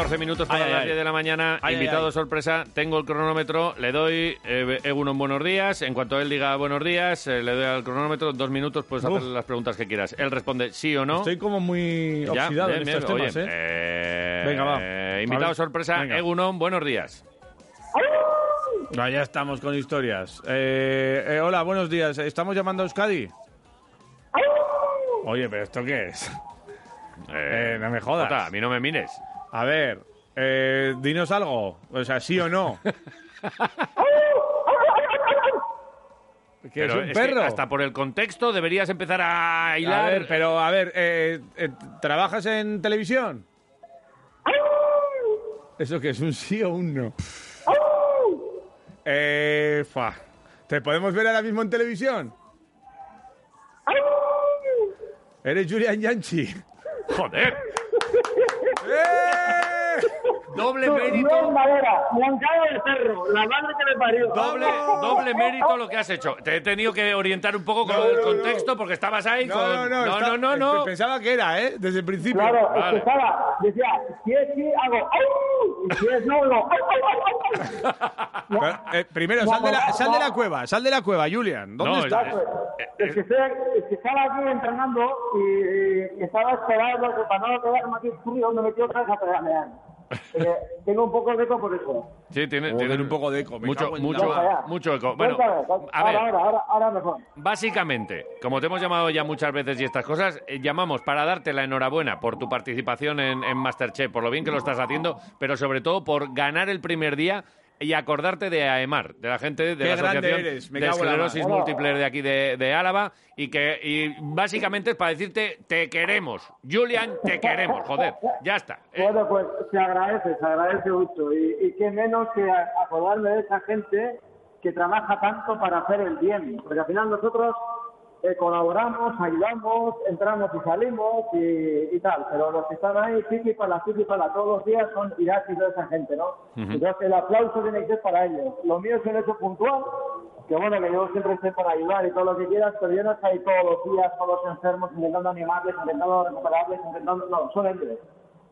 14 minutos para Ay, las ay. 10 de la mañana. Ay, Invitado ay. sorpresa. Tengo el cronómetro. Le doy eh, Egunon buenos días. En cuanto él diga buenos días, eh, le doy al cronómetro. Dos minutos, puedes Uf. hacer las preguntas que quieras. Él responde sí o no. Estoy como muy Ya, oxidado bien, en bien. estos temas, Oye, ¿eh? eh, Venga, va. eh, invitado sorpresa. Venga. Egunon, buenos días. Ah, ya estamos con historias. Eh, eh, hola, buenos días. ¿Estamos llamando a Euskadi? Oye, pero ¿esto qué es? Eh, no me jodas. Jota, a mí no me mires. A ver, eh, dinos algo. O sea, sí o no. ¿Que es un es que perro? hasta por el contexto deberías empezar a hilar. A ver, pero a ver, eh, eh, ¿trabajas en televisión? ¿Eso qué es? ¿Un sí o un no? Eh, fa. ¿Te podemos ver ahora mismo en televisión? ¿Eres Julian Yanchi? ¡Joder! ¡Eh! Doble No, mérito. no es madera, blancado del perro, la madre que me parió. Doble, doble mérito lo que has hecho. Te he tenido que orientar un poco con No, el no, contexto porque estabas ahí No, con... no, no. no, está- no, no, Pensaba que era, ¿eh? Desde el principio. Claro, Vale. estaba, decía, si es sí, hago ¡au! Y si es no, no. eh, primero, sal de, la, sal de la cueva, sal de la cueva, Julian. ¿Dónde No, estás? es- pues, Es que, estoy- es que estaba aquí entrenando y, y estaba esperando que para no quedarme aquí frío me metí otra vez a pedalear. Eh, tengo un poco de eco por eso. Sí, tiene, tiene un poco de eco, me Mucho, mucho, la mucho eco. Bueno, Cuéntame, a ver, ahora, ahora, ahora, ahora mejor. básicamente, como te hemos llamado ya muchas veces y estas cosas, eh, llamamos para darte la enhorabuena por tu participación en, en Masterchef, por lo bien que lo estás haciendo, pero sobre todo por ganar el primer día y acordarte de AEMAR, de la gente de Qué la Asociación eres, me de Esclerosis. Múltiple de aquí de, de Álava y que y básicamente es para decirte te queremos, Julian, te queremos, joder, ya está. Eh, Bueno, pues se agradece, se agradece mucho. Y, y qué menos que a- acordarme de esa gente que trabaja tanto para hacer el bien. Porque al final nosotros eh, colaboramos, ayudamos, entramos y salimos y, y tal. Pero los que están ahí, piqui para piqui para todos los días son Irak y toda esa gente, ¿no? Entonces el aplauso tiene que ser para ellos. Lo mío es un hecho puntual, que bueno, que yo siempre estoy para ayudar y todo lo que quieras, pero yo no estoy ahí todos los días con los enfermos intentando animarles, intentando recuperarles, intentando... No, son ellos.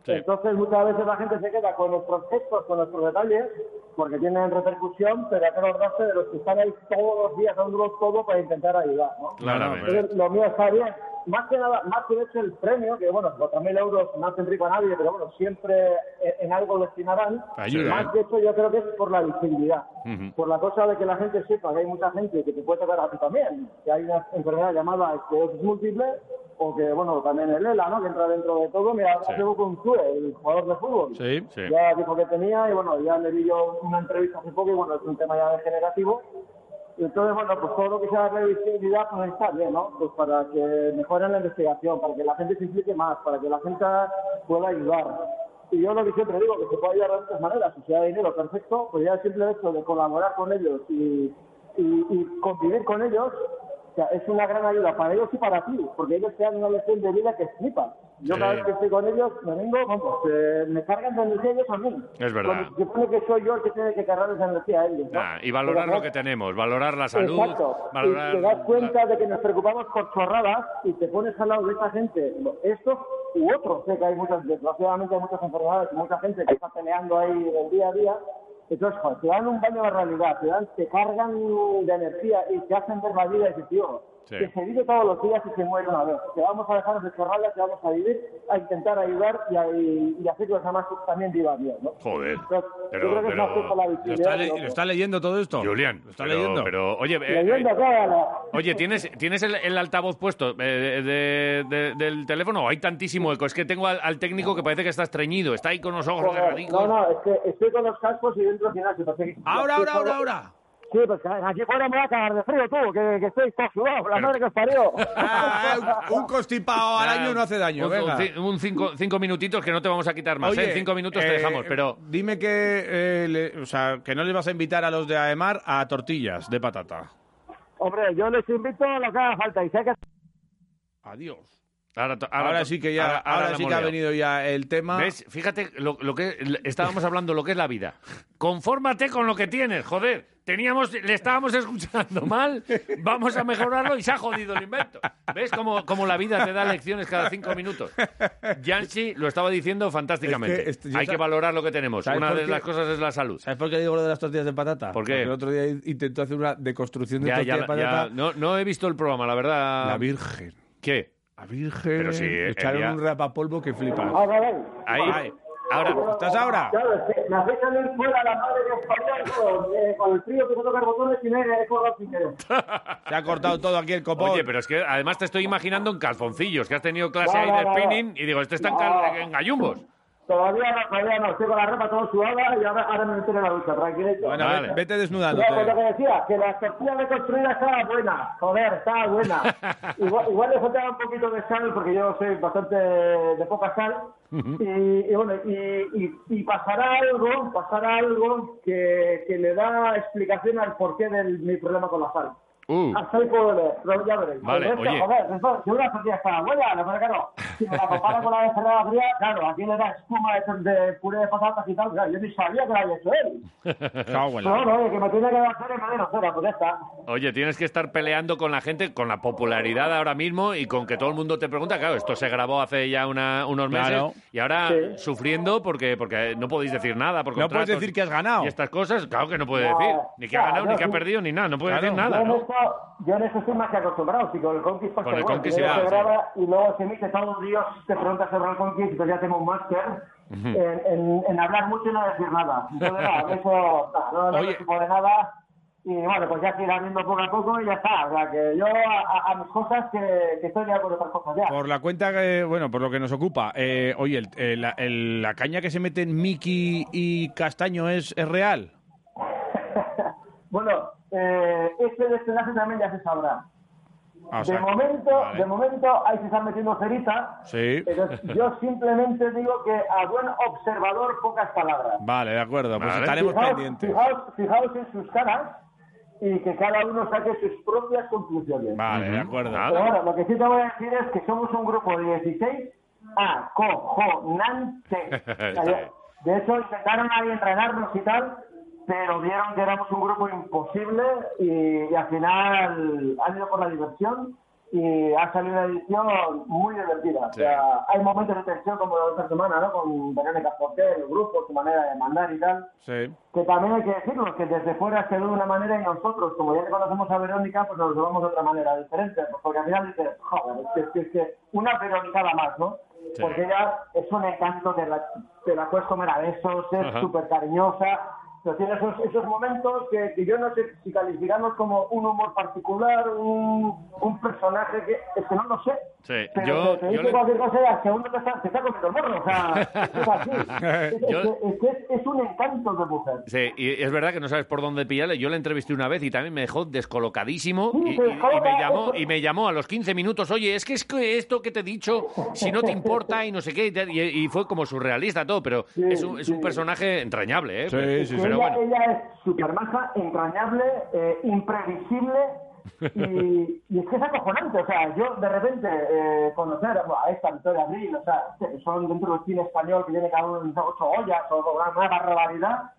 Sí. Entonces muchas veces la gente se queda con nuestros gestos, con nuestros detalles, porque tienen repercusión, pero hay que acordarse de los que están ahí todos los días dándolo todo para intentar ayudar, ¿no? Claramente. Entonces, lo mío está bien. Más que nada, más que de hecho el premio, que bueno, 4.000 euros no hacen rico a nadie, pero bueno, siempre en, en algo destinarán. Ayuda, Más ¿eh? que eso yo creo que es por la visibilidad. Por la cosa de que la gente sepa que hay mucha gente que te puede tocar a ti también, que hay una enfermedad llamada esclerosis múltiple, o que, bueno, también el ELA, ¿no? Que entra dentro de todo. Mira, Sí. hace poco un Zue, el jugador de fútbol. Sí. Sí. Ya dijo que tenía y bueno, ya le vi yo una entrevista hace poco y bueno, es un tema ya degenerativo. Entonces, bueno, pues todo lo que sea darle visibilidad pues está bien, ¿no? Pues para que mejoren la investigación, para que la gente se implique más, para que la gente pueda ayudar. Y yo lo que siempre digo, que se puede ayudar de muchas maneras, si sea dinero, perfecto, pues ya el simple hecho de colaborar con ellos y, y, y convivir con ellos, o sea, es una gran ayuda para ellos y para ti, porque ellos te dan una lección de vida que flipas. Yo Sí. cada vez que estoy con ellos, me vengo, vamos, eh, me cargan de energía ellos a mí. Es verdad. Cuando se supone que soy yo el que tiene que cargar esa energía a ellos. y valorar Pero, lo que tenemos, valorar la salud, Exacto. valorar... Y te das cuenta de que nos preocupamos por chorradas y te pones al lado de esta gente, estos u otros. Sé que hay muchas, desgraciadamente hay muchas enfermedades y mucha gente que está peleando ahí del día a día. Entonces, joder, te dan un baño de realidad, te, dan, te cargan de energía y te hacen ver la vida y dices, tío, Sí. que se vive todos los días y se muere una vez. Que vamos a dejarnos de chorradas, que vamos a vivir, a intentar ayudar y, a, y, y hacer que los demás también vivan bien. ¿no? Joder, Entonces, pero- yo creo que pero- es más la ¿Lo está, le- lo está leyendo todo esto? Julián, ¿Lo está pero, leyendo? pero, oye, eh, Leyendo, eh, claro. oye, ¿tienes, ¿tienes el, el altavoz puesto eh, de- de- de- del teléfono? Hay tantísimo eco. Es que tengo al, al técnico que parece que está estreñido. Está ahí con los ojos no, no, es que estoy con los cascos y dentro del gimnasio. porque- Ahora, ahora, ahora, ahora. Sí, pues aquí fuera me va a cagar de frío tú, que, que estoy sudado, la Pero- madre que os parió. Ah, un, un constipado al año no hace daño, Un, venga. un ci- un cinco, cinco minutitos que no te vamos a quitar más. Oye, ¿eh? Cinco minutos te eh, dejamos, pero... Dime que, eh, le- o sea, que no les vas a invitar a los de AEMAR a tortillas de patata. Hombre, yo les invito a lo que haga falta y sé que... Adiós. Ahora, to- Ahora, sí que ya, ahora, la sí que ha venido ya el tema. ¿Ves? Fíjate lo, lo que estábamos hablando, lo que es la vida. Confórmate con lo que tienes, joder. Teníamos, le estábamos escuchando mal, vamos a mejorarlo y se ha jodido el invento. ¿Ves cómo, cómo la vida te da lecciones cada cinco minutos? Yanchi lo estaba diciendo fantásticamente. Es que esto- yo Hay que valorar lo que tenemos. ¿Sabes Una de qué? las cosas es la salud. ¿Sabes por qué digo lo de las tortillas de patata? ¿Por qué? Porque el otro día intentó hacer una deconstrucción de Ya, tortilla ya, de patata. ya, no, no he visto el programa, la verdad. La Virgen. ¿Qué? La Virgen. Pero sí, le eh, echaron ya- un rapapolvo que flipas. Ah, vale. Ahí, Ahí. ahora. ¿Estás ahora? Claro, es que me hacéis salir fuera la madre de español con, eh, con el frío que se tocar botones y me he colgado sin querer. Se ha cortado todo aquí el copón. Oye, pero es que además te estoy imaginando en calzoncillos, que has tenido clase No, ahí de no, spinning y digo, este está en, en gallumbos. Todavía no, todavía no. Estoy con la ropa todo sudada y ahora, ahora me meto en la ducha, tranquilito. Bueno, Vale. vete, vete Ya, desnudándote. pues lo que decía, que la tortilla reconstruida estaba buena. Joder, estaba buena. igual, igual le faltaba un poquito de sal, porque yo soy bastante de poca sal. y, y bueno, y, y, y pasará algo, pasará algo que, que le da explicación al porqué de mi problema con la sal. Uh, Hasta ahí puedo leer, pero ya veréis. Vale, Pero es que, oye. Joder, eso, si una tortilla está buena, lo que claro, si me la compara con la de fría, claro, aquí le da espuma de, de puré de patatas y tal, claro, yo ni sabía que la había hecho él. Cago en Pero la- bueno, oye, que me tiene que dar cera y me den pues ya está. oye, tienes que estar peleando con la gente, con la popularidad ahora mismo y con que todo el mundo te pregunta. Claro, esto se grabó hace ya una- unos meses Claro. y ahora Sí. sufriendo porque, porque no podéis decir nada. Por No puedes decir que has ganado. Y estas cosas, claro que no puede No, decir. Ni que ha ganado, ni yo que ha perdido, ni nada. No puede Claro. decir nada, ¿no? Yo en eso estoy más que acostumbrado, si con el Conquist pasa Con el igual, Conquist se sí. graba y luego se emite todos los días, te preguntas sobre el Conquist, pues ya tengo un máster en, en, en hablar mucho y no decir nada. Entonces, nada, eso no, no me supone nada. Y bueno, pues ya se irá viendo poco a poco y ya está. O sea, que yo a, a- mis cosas que, que estoy ya con otras cosas ya. Por la cuenta que, bueno, por lo que nos ocupa, eh, oye, el- el- la, el- la caña que se mete en Miki y Castaño es, es real. Bueno, eh, este desenlace también ya se sabrá. Ah, o de sea, momento, vale. de momento ahí se están metiendo cerita. Sí. Pero yo simplemente digo que a buen observador pocas palabras. Vale, de acuerdo, pues Vale. estaremos Fijaos, pendientes. fijaos, fijaos en sus caras y que cada uno saque sus propias conclusiones. Vale, de acuerdo. Pero bueno, lo que sí te voy a decir es que somos un grupo de 16 acojonante. Está bien. De hecho, intentaron ahí entrenarnos y tal, pero vieron que éramos un grupo imposible y, y al final han ido por la diversión y ha salido una edición muy divertida. Sí. O sea, hay momentos de tensión como esta semana, ¿no? Con Verónica Porter, el grupo, su manera de mandar y tal Sí. que también hay que decirlo, que desde fuera se ve de una manera y nosotros, como ya le conocemos a Verónica, pues nos lo vemos de otra manera diferente, porque al final dices, joder, es que, es que, una Veronicada más, ¿no? Sí. Porque ella es un encanto, te la, te la puedes comer a besos, es súper cariñosa, tiene esos, esos momentos que, que yo no sé si calificarlos como un humor particular, un, un personaje que, es que no lo sé. Sí, Pero yo- te, te yo dice le- cualquier cosa y al segundo te está, te está comiendo el morro, o sea, es así. Es, es Yo- que- es que es- es un encanto de mujer. Sí, y es verdad que no sabes por dónde pillarle. Yo le entrevisté una vez y también me dejó descolocadísimo Sí, y, y- y me llamó y me llamó a los 15 minutos. Oye, es que es que esto que te he dicho, si no te importa y no sé qué y, tal", y- fue como surrealista todo, pero Sí, es, un, es un sí. personaje entrañable, ¿eh? Sí, sí. Pero ella, bueno. ella es súper maja, entrañable, eh, imprevisible y, y es que es acojonante. O sea, yo de repente eh, conocer bueno, a esta Victoria Abril, o sea, son dentro del cine español que tiene cada uno ocho ollas o una, una barbaridad,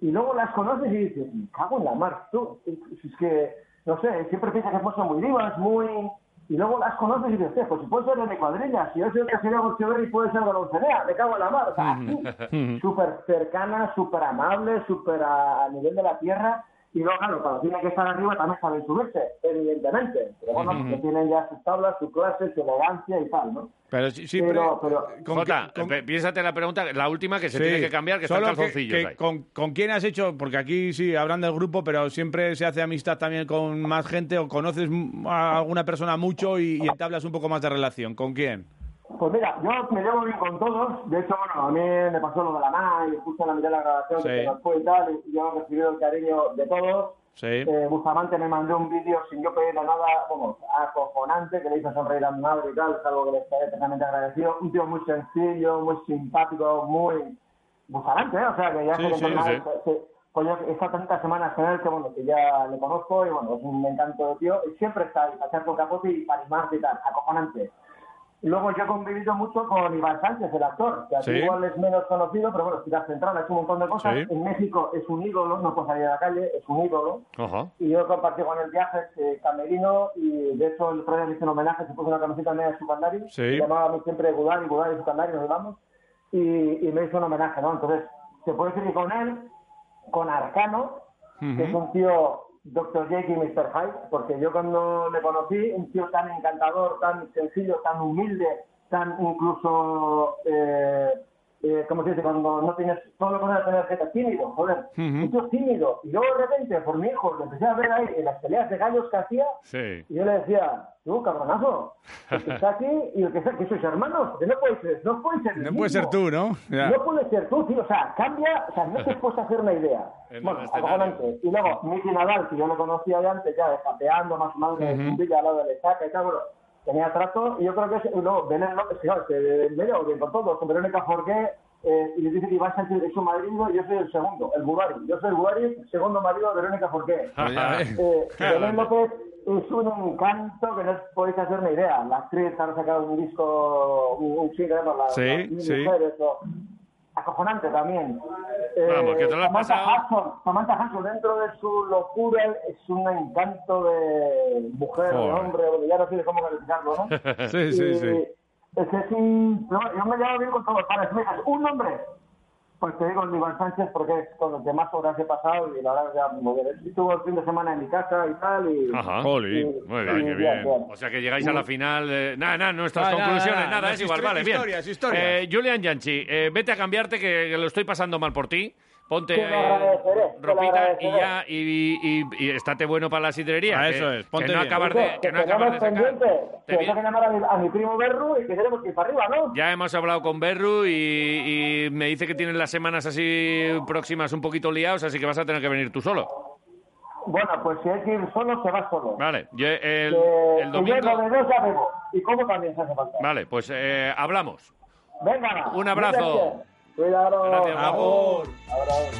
y luego las conoces y dices, me cago en la mar, tú. Es es que, no sé, siempre piensas que son muy divas, muy... Y luego las conoces y dices, "Hostia, pues si puede ser de cuadrilla, si yo soy el casero Echeverri puede ser de la Dulcinea, me cago en la mar. O sea, así, súper cercana, súper amable, súper a, a nivel de la tierra. Y luego, claro, cuando tiene que estar arriba también saben subirse, evidentemente. Pero bueno, porque tienen ya sus tablas, su clase, su elegancia y tal, ¿no? Pero sí, sí, Pero- pero- pero- ¿con Jota, con- piénsate la pregunta, la última que se Sí, tiene que cambiar, que solo están calzoncillos que- ahí. con, ¿Con quién has hecho? Porque aquí sí hablan del grupo, pero siempre se hace amistad también con más gente o conoces a alguna persona mucho y, y entablas un poco más de relación. ¿Con quién? Pues mira, yo me llevo bien con todos. De hecho, bueno, a mí me pasó lo de la MA y justo en la mitad de la grabación Sí. que nos fue y tal, y yo he recibido el cariño de todos. Sí. Eh, Bustamante me mandó un vídeo sin yo pedirle nada, como acojonante, que le hizo sonreír a mi madre y tal, es algo que le estoy eternamente agradecido. Un tío muy sencillo, muy simpático, muy Bustamante, ¿eh? O sea, que ya Sí, sé que sí, se- pues yo he estado tantas semanas con él que bueno, que ya le conozco y bueno, es un encanto de tío y siempre está ahí, para echar con capote y para animarte y tal, acojonante. Luego yo he convivido mucho con Iván Sánchez, el actor, que aquí Sí. igual es menos conocido, pero bueno, Ciudad Central ha hecho un montón de cosas. Sí. En México es un ídolo, no puede salir a la calle, es un ídolo. Ajá. Y yo he compartido con él viajes eh, camerino y de hecho el otro día me hizo un homenaje, se puso una camiseta media de Sukandari, Sí. se llamaba a mí siempre Gudari, Gudari, Sukandari, nos llevamos, y, y me hizo un homenaje, ¿no? Entonces, se puede decir que con él, con Arcano, que es un tío Dr. Jake y Mr. Hyde, porque yo cuando le conocí, un tío tan encantador, tan sencillo, tan humilde, tan incluso, eh, eh, ¿cómo se dice? Cuando no tienes, todo lo contrario de tener gente tímido, joder, un tío tímido. Y luego de repente, por mi hijo, lo empecé a ver ahí en las peleas de gallos que hacía, Sí. y yo le decía, tú, cabronazo, el que está aquí y el que está que sois hermanos, porque no puede ser, no puede ser No puede ser tú, ¿no? Ya. No puede ser tú, tío. O sea, cambia, o sea, no te puedes hacer una idea. En Bueno, acojonante. Y luego, Miki Nadal, que yo lo conocía ya antes, ya japeando más o menos en un villa al lado de Lesaca y tal, bueno, tenía trato. Y yo creo que luego, Belén López, claro, que medio bien por todos, con Verónica Jorge, eh, y les dice que Iván Sánchez es su madrino y yo soy el segundo, el Bulari. Yo soy el Bulari, segundo marido de Verónica ves. Eh, López es un encanto que no os podéis hacer una idea. La actriz ha sacado un disco, un, un single, ¿no? la, Sí, las sí. mujeres, o- acojonante también. Vamos, que te lo has Samantha pasado. Hudson, Samantha Hudson, dentro de su locura, es un encanto de mujer, de hombre, ya no sé cómo calificarlo, ¿no? Sí, sí, Y sí. Es que es un... no, yo me llevo bien con todos. Para dices, un nombre, pues te digo el Iván Sánchez porque es con el que más horas he pasado y la verdad que ya muy bien. Estuvo el fin de semana en mi casa y tal y... Ajá. Jolín. y- Muy y bien, qué bien. bien. O sea que llegáis a la final. eh, nada, nada, nuestras Ah, conclusiones, nada, nada, nada, es igual, historias, vale, bien. historias, historias. Eh, Julian Yanchi, eh, vete a cambiarte que, que lo estoy pasando mal por ti. Ponte eh, ropita y ya, y, y, y estate bueno para la sidrería. Ah, que- eso es, que ponte no bien. acabas de, que no acabas de sacar. pendiente, Te que que llamar a mi, a mi primo Berru y que tenemos que ir para arriba, ¿no? Ya hemos hablado con Berru y, y me dice que tienes las semanas así próximas un poquito liados, así que vas a tener que venir tú solo. Bueno, pues si hay que ir solo, se va solo. Vale, yo el, Que- el que yo domingo... lo de dos ya bebo. Y como también se hace falta. Vale, pues eh, hablamos. Venga. Un abrazo. Cuidado. Gracias. Abrazo.